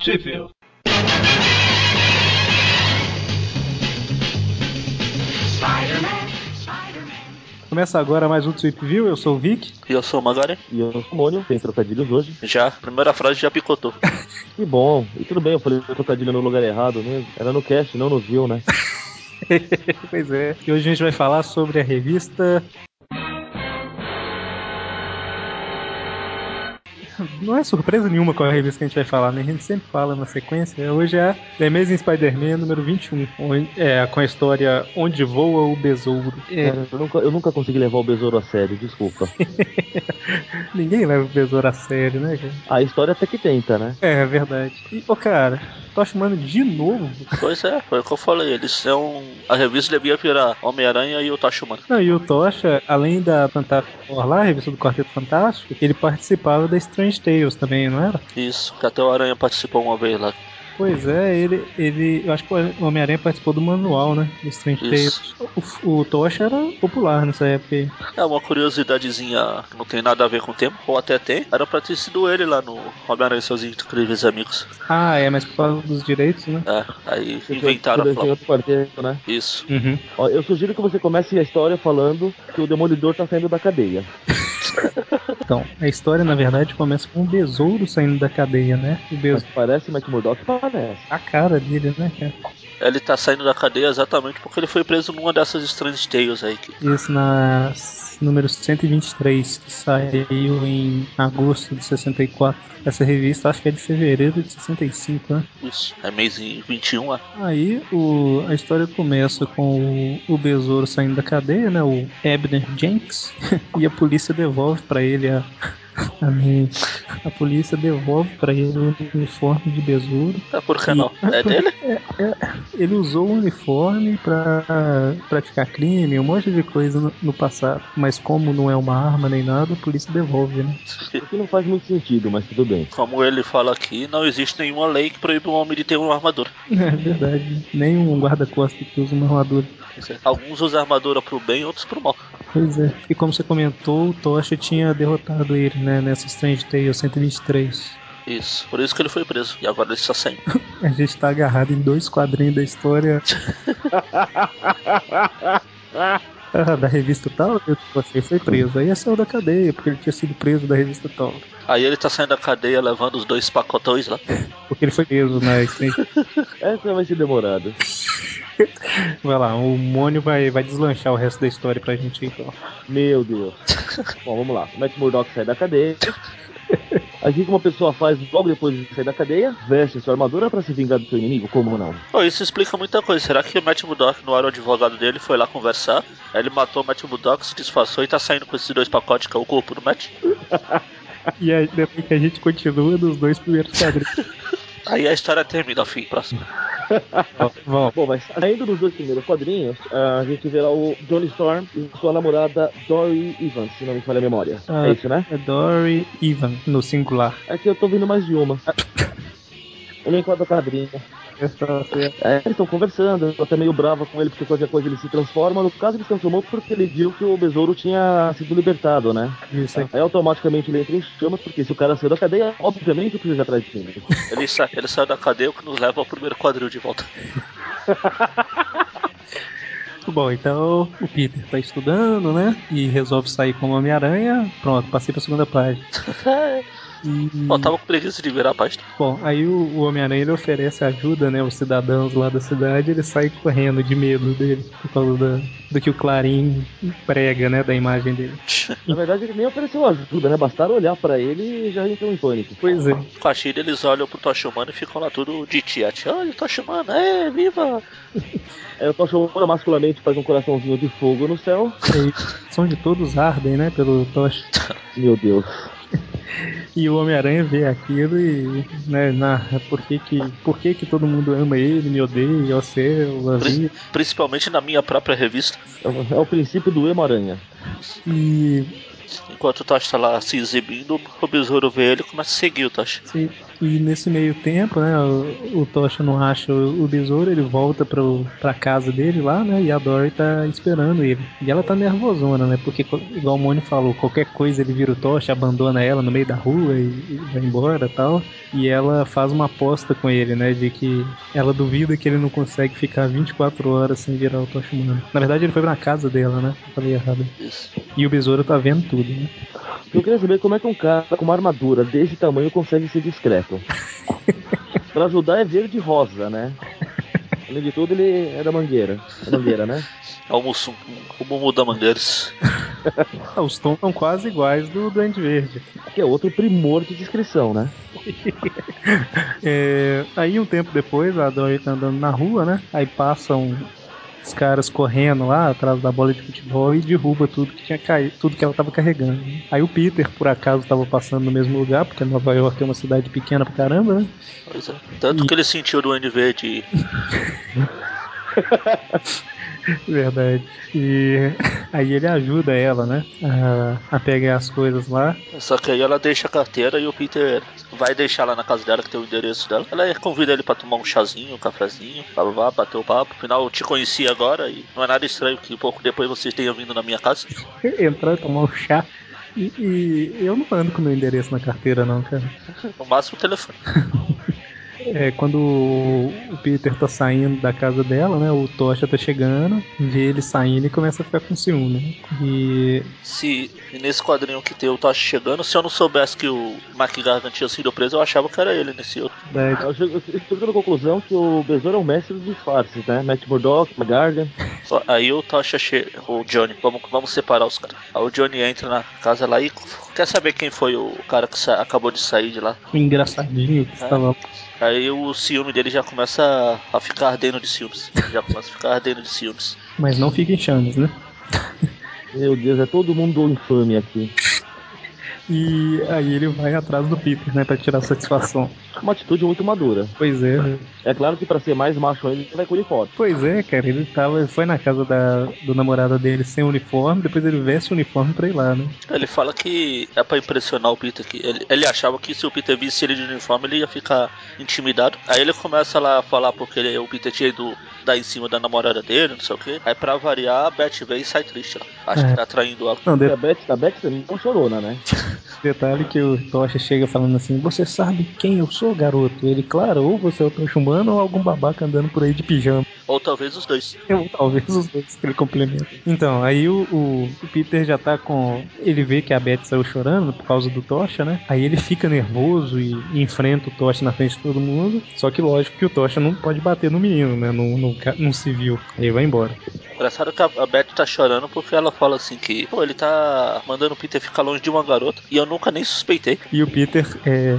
Sheffield. Começa agora mais um Trip View, eu sou o Vic. E eu sou o Magari. E eu sou o Mônio, tem trocadilhos hoje. Já, primeira frase já picotou. Que bom. E tudo bem, eu falei trocadilho no lugar errado mesmo. Era no cast, não nos viu, né? pois é. E hoje a gente vai falar sobre a revista não é surpresa nenhuma com a revista que a gente vai falar, né? A gente sempre fala na sequência. Hoje é The Amazing Spider-Man número 21, onde, é, com a história Onde Voa o Besouro. É. Eu, nunca, eu nunca consegui levar o Besouro a sério, desculpa. Ninguém leva o Besouro a sério, né, cara? A história até que tenta, né? É, é verdade. E, ô, cara, tô chamando de novo. Pois é, foi o que eu falei. Eles são. A revista devia virar Homem-Aranha e o Tocha Humano. Não, e o Tocha, além da Fantástico lá, a revista do Quarteto Fantástico, ele participava da Strange Tales também, não era? Isso, que até o Aranha participou uma vez lá. Pois é, ele, ele. Eu acho que o Homem-Aranha participou do manual, né? Do Strange Tales. O, o Tocha era popular nessa época. É uma curiosidadezinha que não tem nada a ver com o tempo, ou até tem. Era pra ter sido ele lá no Homem-Aranha e seus incríveis amigos. Ah, é, mas por causa dos direitos, né? É, aí inventaram a outro quarteto, né? Isso. Uhum. Ó, eu sugiro que você comece a história falando que o Demolidor tá saindo da cadeia. Então, a história na verdade começa com um besouro saindo da cadeia, né? O besouro... Mas parece Matt Murdock? Parece. A cara dele, né, cara? Ele tá saindo da cadeia exatamente porque ele foi preso numa dessas Strange Tales aí. Que... Isso, nas número 123, que saiu em agosto de 64. Essa revista acho que é de fevereiro de 65, né? Isso, é mês 21, é. Aí o, a história começa com o, o besouro saindo da cadeia, né? O Ebner Jenks, e a polícia devolve para ele a, a, a polícia devolve para ele o uniforme de besouro. É por que não? É dele? É, é, ele usou o uniforme para praticar crime, um monte de coisa no, no, passado. Mas como não é uma arma nem nada, a polícia devolve, né? O que não faz muito sentido, mas tudo bem. Como ele fala aqui, não existe nenhuma lei que proíbe um homem de ter uma armadura. É verdade. Nem um guarda-costas que usa uma armadura. Alguns usam armadura pro bem, outros pro mal. Pois é. E como você comentou, o Tocha tinha derrotado ele, né, nessa Strange Tale 123. Isso, por isso que ele foi preso. E agora ele está sem. a gente tá agarrado em dois quadrinhos da história. Ah, da revista tal, você foi preso. Aí saiu da cadeia, porque ele tinha sido preso da revista tal. Aí ele tá saindo da cadeia levando os dois pacotões lá. porque ele foi preso na Essa vai ser demorada. Vai lá, o Mônio vai, vai deslanchar o resto da história pra gente então. Meu Deus. Bom, vamos lá. O Matt Murdock sai da cadeia. Aqui que uma pessoa faz logo depois de sair da cadeia, veste sua armadura para se vingar do seu inimigo, como não? Oh, isso explica muita coisa. Será que o Matt Murdock não era o advogado dele, foi lá conversar, aí ele matou o Matt Murdock, se disfarçou e tá saindo com esses dois pacotes que é o corpo do Matt? e aí depois que a gente continua nos dois primeiros quadrinhos. Aí a história termina, fim, próximo. Bom, mas saindo dos dois primeiros quadrinhos, a gente vê lá o Johnny Storm e sua namorada Dory Evans, se não me falha a memória. Ah, é isso, né? É Dory Evans, no singular. É que eu tô vendo mais de uma. Eu nem enquadro a quadrinha. É, eles estão conversando, eu até meio brava com ele porque qualquer coisa ele se transforma. No caso, ele se transformou porque ele viu que o besouro tinha sido libertado, né? Isso aí. Aí automaticamente ele entra em chamas, porque se o cara saiu da cadeia, obviamente precisa atrás de mim. Ele, sa ele saiu da cadeia, o que nos leva ao primeiro quadril de volta. Bom, então o Peter tá estudando, né? E resolve sair como Homem-Aranha. Pronto, passei pra segunda página. E... Faltava com preguiça de virar a página. Bom, aí o, o Homem-Aranha ele oferece ajuda, né? Os cidadãos lá da cidade, ele sai correndo de medo dele, por causa da, do que o Clarim prega, né? Da imagem dele. Na verdade, ele nem ofereceu ajuda, né? Bastaram olhar para ele e já entrou em pânico. Pois é. Com a Chile, eles olham pro Tocha Humano e ficam lá tudo de tiete. Olha, Tocha Humano, é, viva! É, o Tocha Humano masculamente faz um coraçãozinho de fogo no céu. É, som de todos ardem, né? Pelo Tocha. Meu Deus. E o Homem-Aranha vê aquilo e, né, na, por, que, que, por que, que todo mundo ama ele, me odeia, eu sei, eu Principalmente na minha própria revista. É o princípio do Emo-Aranha. E Enquanto o Tocha tá lá se exibindo, o besouro vê ele e começa a seguir o Tocha. Sim. E nesse meio tempo, né, o, o Tocha não acha o, o besouro, ele volta pro, pra casa dele lá, né, e a Dory tá esperando ele. E ela tá nervosona, né, porque, igual o Mônio falou, qualquer coisa ele vira o Tocha, abandona ela no meio da rua e, e vai embora tal. E ela faz uma aposta com ele, né, de que ela duvida que ele não consegue ficar 24 horas sem virar o Tocha humano. Na verdade, ele foi pra casa dela, né, eu falei errado. Isso. E o besouro tá vendo tudo, né. Eu queria saber como é que um cara com uma armadura desse tamanho consegue ser discreto. pra ajudar é verde e rosa, né? Além de tudo, ele é da mangueira. Da mangueira, né? É o Mumu da Mangueiras. Ah, os tons são quase iguais do Duende Verde. Que é outro primor de descrição, né? É, aí um tempo depois, a Dory tá andando na rua, né? Aí passam os caras correndo lá atrás da bola de futebol e derruba tudo que tinha caído, tudo que ela tava carregando. né? Aí o Peter, por acaso, tava passando no mesmo lugar, porque Nova York é uma cidade pequena pra caramba, né? Pois é. Tanto E- que ele sentiu o Duende Verde. Verdade. E aí ele ajuda ela, né? A, a pegar as coisas lá. Só que aí ela deixa a carteira e o Peter vai deixar lá na casa dela, que tem o endereço dela. Ela convida ele pra tomar um chazinho, um cafezinho, blá blá blá, bater o papo. Afinal, eu te conheci agora e não é nada estranho que pouco depois você tenha vindo na minha casa. Entrar e tomar um chá. E, e eu não ando com meu endereço na carteira, não, cara. No máximo o telefone. É, quando o Peter tá saindo da casa dela, né? O Tocha tá chegando, vê ele saindo e começa a ficar com ciúme. né? E Se nesse quadrinho que tem o Tocha chegando, se eu não soubesse que o Mark Gargan tinha sido preso, eu achava que era ele nesse outro. daí, Eu chego, eu chego na conclusão que o Besouro é o mestre dos disfarces, né? Matt Murdock, McGargan. Ó, Aí o Tocha chega, o Johnny, vamos, vamos separar os caras. Aí o Johnny entra na casa lá e quer saber quem foi o cara que acabou de sair de lá. engraçadinho que estava Aí o ciúme dele já começa a, a ficar ardendo de ciúmes. Já começa a ficar ardendo de ciúmes. Mas não fica em chamas, né? Meu Deus, é todo mundo infame aqui. E aí ele vai atrás do Peter, né? Pra tirar satisfação. Uma atitude muito madura. Pois é. É claro que pra ser mais macho ele vai com uniforme. Pois é, cara. Ele tava. Foi na casa da, do namorado dele sem uniforme, depois ele veste o uniforme pra ir lá, né? Ele fala que é pra impressionar o Peter. Que ele, ele achava que se o Peter visse ele de uniforme, ele ia ficar intimidado. Aí ele começa lá a falar porque ele- o Peter tinha ido dar em cima da namorada dele, não sei o que. Aí pra variar, a Beth vem e sai triste lá. Acha É. que tá traindo ela. Não, de- a Beth, a Beth também não chorona, né? Detalhe que o Tocha chega falando assim: Você sabe quem eu sou, garoto? Ele, claro, ou você é o Tocha humano ou algum babaca andando por aí de pijama. Ou talvez os dois. Eu, talvez os dois que ele complementa. Então, aí o, o- o Peter já tá com. Ele vê que a Beth saiu chorando por causa do Tocha, né? Aí ele fica nervoso e, e enfrenta o Tocha na frente de todo mundo. Só que lógico que o Tocha não pode bater no menino, né? Num, ca- num civil. Aí vai embora. Engraçado que a, a Beth tá chorando porque ela fala assim que, pô, ele tá mandando o Peter ficar longe de uma garota e eu nunca nem suspeitei. E o Peter, é,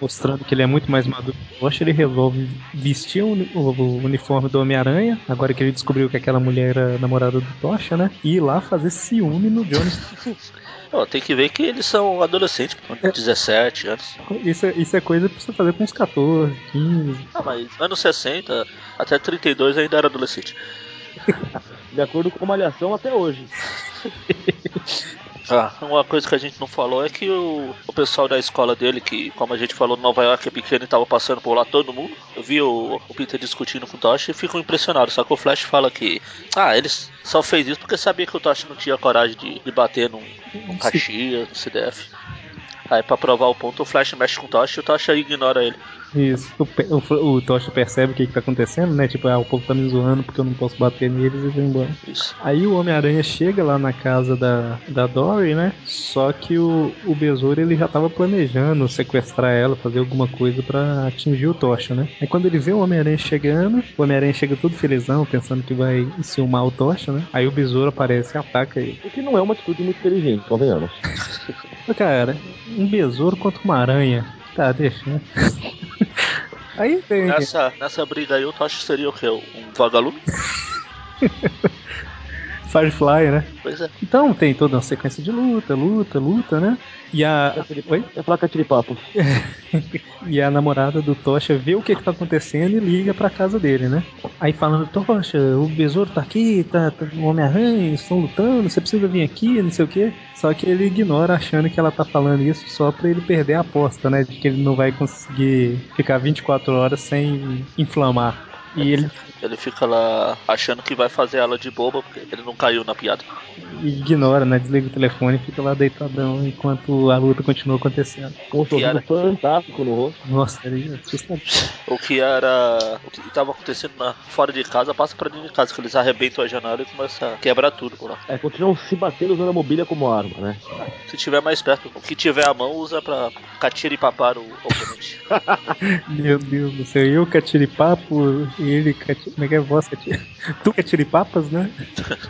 mostrando que ele é muito mais maduro que o Tocha, ele resolve vestir o, uni- o- o uniforme do Homem-Aranha, agora que ele descobriu que aquela mulher era namorada do Tocha, né? E ir lá fazer ciúme no Jones. Pô, tem que ver que eles são adolescentes, pô, 17 anos. Isso é, isso é coisa pra você fazer com uns 14, 15. Ah, mas anos 60 até 32 ainda era adolescente. De acordo com a malhação até hoje. Ah, uma coisa que a gente não falou é que o, o pessoal da escola dele, que como a gente falou, Nova York é pequeno e tava passando por lá todo mundo, eu vi o, o Peter discutindo com o Tosh e ficam impressionados. Só que o Flash fala que, ah, eles só fez isso porque sabia que o Tosh não tinha coragem de, de bater num, num Caxias, no CDF. Aí pra provar o ponto, o Flash mexe com o Tosh e o Tosh ignora ele. Isso. O, o, o Tocha percebe o que, que tá acontecendo, né? Tipo, ah, o povo tá me zoando porque eu não posso bater neles e vai embora. Isso. Aí o Homem-Aranha chega lá na casa da, da Dory, né? Só que o, o Besouro ele já tava planejando sequestrar ela, fazer alguma coisa pra atingir o Tocha, né? Aí quando ele vê o Homem-Aranha chegando, o Homem-Aranha chega todo felizão, pensando que vai enciumar o Tocha, né? Aí o Besouro aparece e ataca ele. O que não é uma atitude muito inteligente, convenhamos. Cara, um besouro contra uma aranha. Tá, deixa, né? Aí tem. Nessa, nessa briga aí, o Tosh seria o quê? Um vagalume? Firefly, né? Pois é. Então tem toda uma sequência de luta, luta, luta, né? E a. Oi? É falar catiripapo. E a namorada do Tocha vê o que, que tá acontecendo e liga pra casa dele, né? Aí falando, Tocha, o besouro tá aqui, tá, tá o Homem-Aranha, estão lutando, você precisa vir aqui, não sei o que. Só que ele ignora achando que ela tá falando isso só pra ele perder a aposta, né? De que ele não vai conseguir ficar 24 horas sem inflamar. E ele Ele fica lá achando que vai fazer ela de boba, porque ele não caiu na piada. ignora, né? Desliga o telefone e fica lá deitadão enquanto a luta continua acontecendo. Com um sorriso Piada. fantástico no rosto. Nossa, ele é assustador. O que era. O que tava acontecendo na- fora de casa passa pra dentro de casa, que eles arrebentam a janela e começam a quebrar tudo por lá. É, continuam se batendo usando a mobília como arma, né? Se tiver mais perto, o que tiver à mão usa pra catiripapar o oponente. Meu Deus do céu, eu catiripapo, ele. Como é que é voz? Tu catiripapas, né?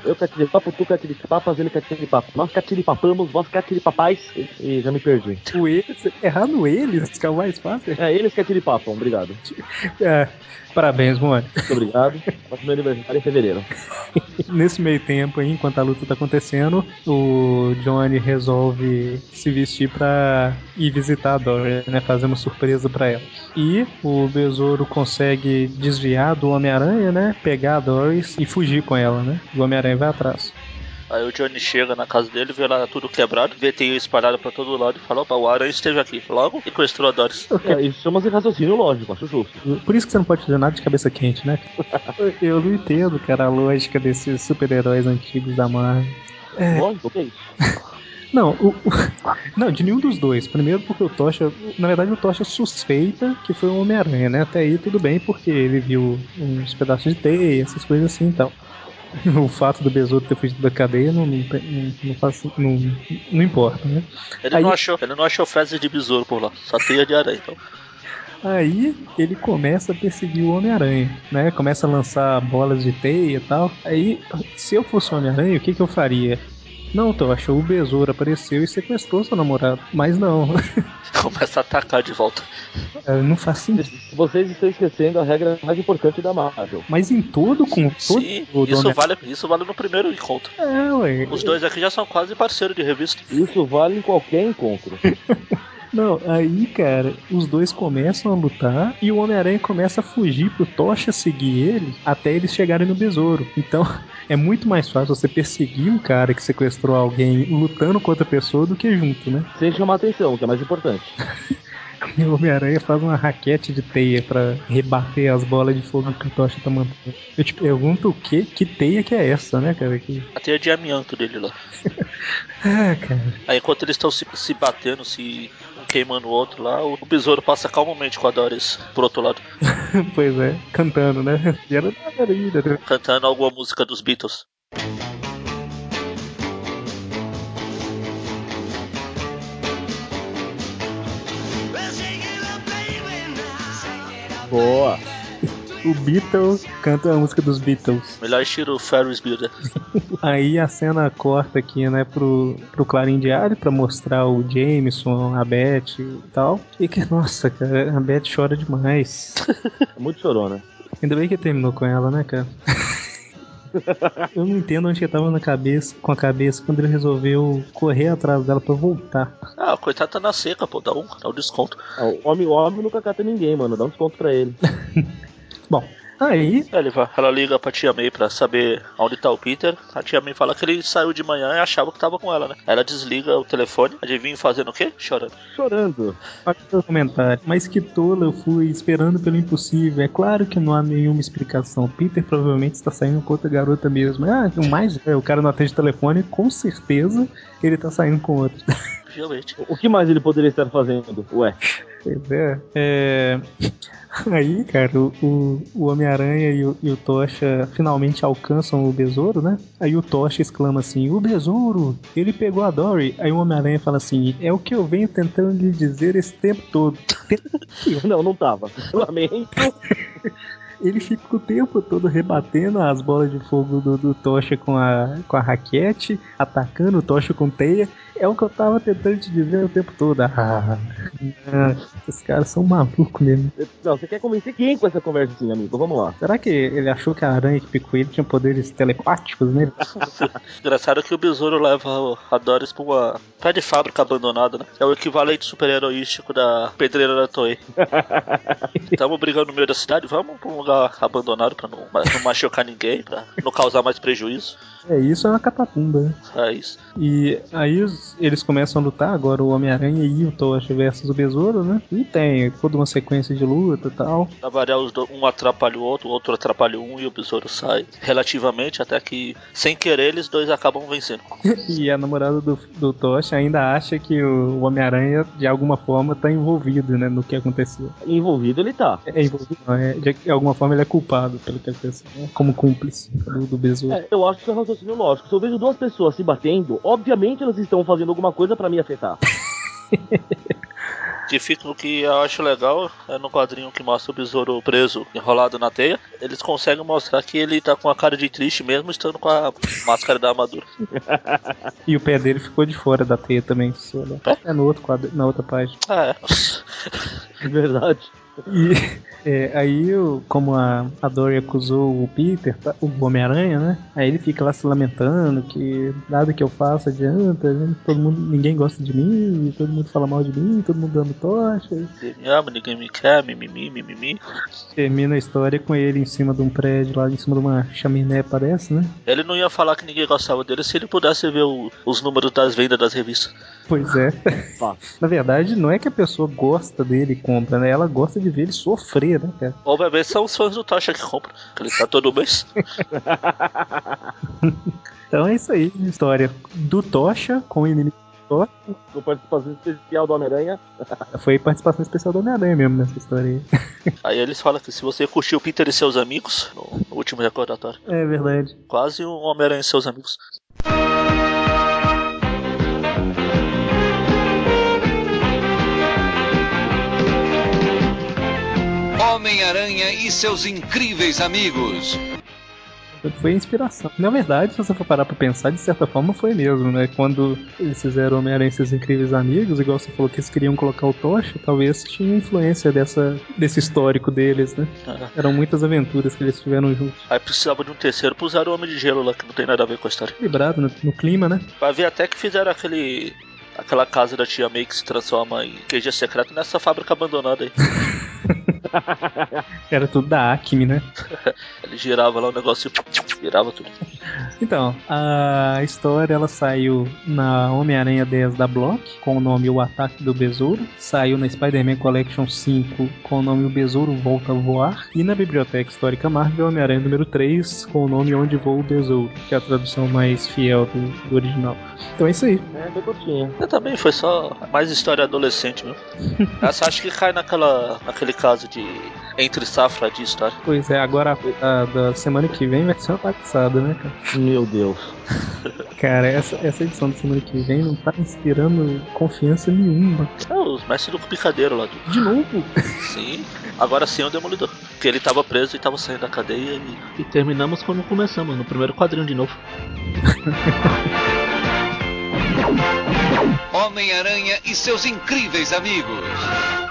Eu catiripapo, tu catiripapas, ele catiripapo. Nós catiripapamos, vós catiripapais. E já me perdi. O eles, errar no eles, que é o mais fácil. É, eles catiripapam, obrigado. É, parabéns, Mone. Muito obrigado. Faço meu aniversário em fevereiro. Nesse meio tempo aí, enquanto a luta tá acontecendo, o Johnny resolve se vestir pra ir visitar a Dory, né? Fazer uma surpresa pra ela. E o Besouro consegue desviar do Homem-Aranha, né? Pegar a Doris e fugir com ela, né? O Homem-Aranha vai atrás. Aí o Johnny chega na casa dele, vê lá tudo quebrado, vê teia espalhada pra todo lado e fala: opa, o Aranha esteve aqui. Logo, sequestrou a Doris. É, isso chama-se raciocínio lógico, acho justo. Por isso que você não pode fazer nada de cabeça quente, né? Eu não entendo, cara, a lógica desses super-heróis antigos da Marvel. Lógico, o que é isso? Não, o, o- não, de nenhum dos dois. Primeiro porque o Tocha, na verdade o Tocha suspeita que foi o Homem-Aranha, né? Até aí tudo bem porque ele viu uns pedaços de teia, essas coisas assim e tal. O fato do Besouro ter fugido da cadeia não, não, não, faz, não, não importa, né? Ele, Aí- não achou, ele não achou fezes de besouro por lá, só teia de aranha. Então, Aí ele começa a perseguir o Homem-Aranha, né? Começa a lançar bolas de teia e tal. Aí, se eu fosse o Homem-Aranha, o que, que eu faria? Não, Tocha, o Besouro apareceu e sequestrou seu namorado. Mas não, começa a atacar de volta. não faz sentido. Vocês estão esquecendo a regra mais importante da Marvel. Mas em todo com todo Sim, o isso vale, isso vale no primeiro encontro. É, ué. Os dois aqui já são quase parceiros de revista. Isso vale em qualquer encontro. Não, aí, cara, os dois começam a lutar e o Homem-Aranha começa a fugir pro Tocha seguir ele até eles chegarem no besouro. Então, é muito mais fácil você perseguir um cara que sequestrou alguém lutando com outra pessoa do que junto, né? Sem chamar atenção, que é mais importante. E o Homem-Aranha faz uma raquete de teia pra rebater as bolas de fogo que o Tocha tá mandando. Eu te pergunto o que, que teia que é essa, né, cara? Que... A teia de amianto dele lá. Ah, cara. Aí enquanto eles estão se, se batendo, se queimando o outro lá, o besouro passa calmamente com a Doris pro outro lado, pois é, cantando, né? E era cantando alguma música dos Beatles. Boa. O Beatles canta a música dos Beatles. Melhor estilo Ferris Builder. Aí a cena corta aqui, né, pro, pro Clarim Diário pra mostrar o Jameson, a Beth e tal. E que, nossa, cara, a Beth chora demais. É muito chorona. Ainda bem que terminou com ela, né, cara? Eu não entendo onde ele tava na cabeça, com a cabeça quando ele resolveu correr atrás dela pra voltar. Ah, o coitado tá na seca, pô, dá um, dá um desconto. Ah, O homem, o homem nunca cata ninguém, mano. Dá um desconto pra ele. Bom, aí Aí ele vai, ela liga pra tia May pra saber onde tá o Peter. A tia May fala que ele saiu de manhã e achava que tava com ela, né? Ela desliga o telefone, adivinha fazendo o quê? Chorando. Chorando. Olha o comentário. Mas que tola eu fui esperando pelo impossível. É claro que não há nenhuma explicação. Peter provavelmente está saindo com outra garota mesmo. Ah, o mais é, o cara não atende o telefone, com certeza ele tá saindo com outra. Realmente. O que mais ele poderia estar fazendo? Ué. Pois é. é... Aí, cara, o, o, o Homem-Aranha e o, e o Tocha finalmente alcançam o besouro, né? Aí o Tocha exclama assim: O besouro, ele pegou a Dory. Aí o Homem-Aranha fala assim: É o que eu venho tentando lhe dizer esse tempo todo. Não, não tava. Lamento. Ele fica o tempo todo rebatendo as bolas de fogo do, do Tocha com a, com a raquete, atacando o Tocha com teia. É o que eu tava tentando te dizer o tempo todo. Ah, esses caras são malucos mesmo. Não, você quer convencer quem com essa conversinha, amigo? Vamos lá. Será que ele achou que a aranha que picou ele tinha poderes telepáticos nele? Engraçado que o besouro leva a Doris pra uma pé de fábrica abandonada, né? É o equivalente super-heroístico da pedreira da Toei. Tamo brigando no meio da cidade, vamos pra um lugar abandonado pra não, não machucar ninguém, pra não causar mais prejuízo. É, isso é uma catacumba, né? É isso. E aí os- eles começam a lutar, agora o Homem-Aranha e o Tocha versus o Besouro, né? E tem toda uma sequência de luta e tal. Na um atrapalha o outro, o outro atrapalha um e o besouro sai relativamente, até que, sem querer, eles dois acabam vencendo. E a namorada do, do Tocha ainda acha que o Homem-Aranha, de alguma forma, tá envolvido, né, no que aconteceu. Envolvido ele tá. É envolvido, não, é, de alguma forma ele é culpado pelo que aconteceu, né? Como cúmplice do, do Besouro. É, eu acho que é um raciocínio lógico. Se eu vejo duas pessoas se batendo, obviamente elas estão fazendo alguma coisa pra me afetar. Que fica o que eu acho legal é no quadrinho que mostra o besouro preso, enrolado na teia. Eles conseguem mostrar que ele tá com a cara de triste mesmo estando com a máscara da armadura. E o pé dele ficou de fora da teia também, se você olhar. Pé? É no outro quadro, na outra página. Ah, é. De verdade. E é, aí, como a, a Dory acusou o Peter, tá, o Homem-Aranha, né? Aí ele fica lá se lamentando que nada que eu faça adianta, né? todo mundo, ninguém gosta de mim, todo mundo fala mal de mim, todo mundo dando tocha. Ninguém me ama, ninguém me quer, mimimi, mimimi. Termina a história com ele em cima de um prédio, lá em cima de uma chaminé, parece, né? Ele não ia falar que ninguém gostava dele se ele pudesse ver o- os números das vendas das revistas. Pois é. Na verdade, não é que a pessoa gosta dele e compra, né? Ela gosta de ver ele sofrer, né, cara? Obviamente são os fãs do Tocha que compram, que ele tá todo mês. Então é isso aí, história do Tocha com o inimigo do Tocha. Com participação especial do Homem-Aranha. Foi participação especial do Homem-Aranha mesmo nessa história aí. Aí eles falam que se você curtiu Peter e seus amigos, no no último recordatório, É verdade. quase um Homem-Aranha e seus amigos. Homem-Aranha e seus incríveis amigos. Foi inspiração. Na verdade, se você for parar pra pensar, de certa forma foi mesmo, né? Quando eles fizeram Homem-Aranha e seus incríveis amigos, igual você falou que eles queriam colocar o Tocha, talvez tinha influência dessa, desse histórico deles, né? Ah, Eram muitas aventuras que eles tiveram juntos. Aí precisava de um terceiro, puseram o Homem de Gelo lá, que não tem nada a ver com a história. Equilibrado no, no clima, né? Vai ver até que fizeram aquele. aquela casa da tia May que se transforma em QG secreto nessa fábrica abandonada aí. Era tudo da Acme, né? Ele girava lá o negócio virava tudo. Então, a história ela saiu na Homem-Aranha 10 da Block, com o nome O Ataque do Besouro. Saiu na Spider-Man Collection 5, com o nome O Besouro Volta a Voar. E na Biblioteca Histórica Marvel, Homem-Aranha número 3, com o nome Onde Voa o Besouro, que é a tradução mais fiel do, do original. Então é isso aí. É, foi curtinha. Eu também foi só mais história adolescente mesmo. Essa acho que cai naquela, naquele caso de entre safra de história. Pois é, agora a, a da semana que vem vai ser uma passada, né, cara? Meu Deus. Cara, essa, essa edição da semana que vem não tá inspirando confiança nenhuma. É, os mestres do picadeiro lá. Do... De novo? Sim, agora sim é o Demolidor. Porque ele tava preso e tava saindo da cadeia e, e terminamos como começamos, no primeiro quadrinho de novo. Homem-Aranha e seus incríveis amigos.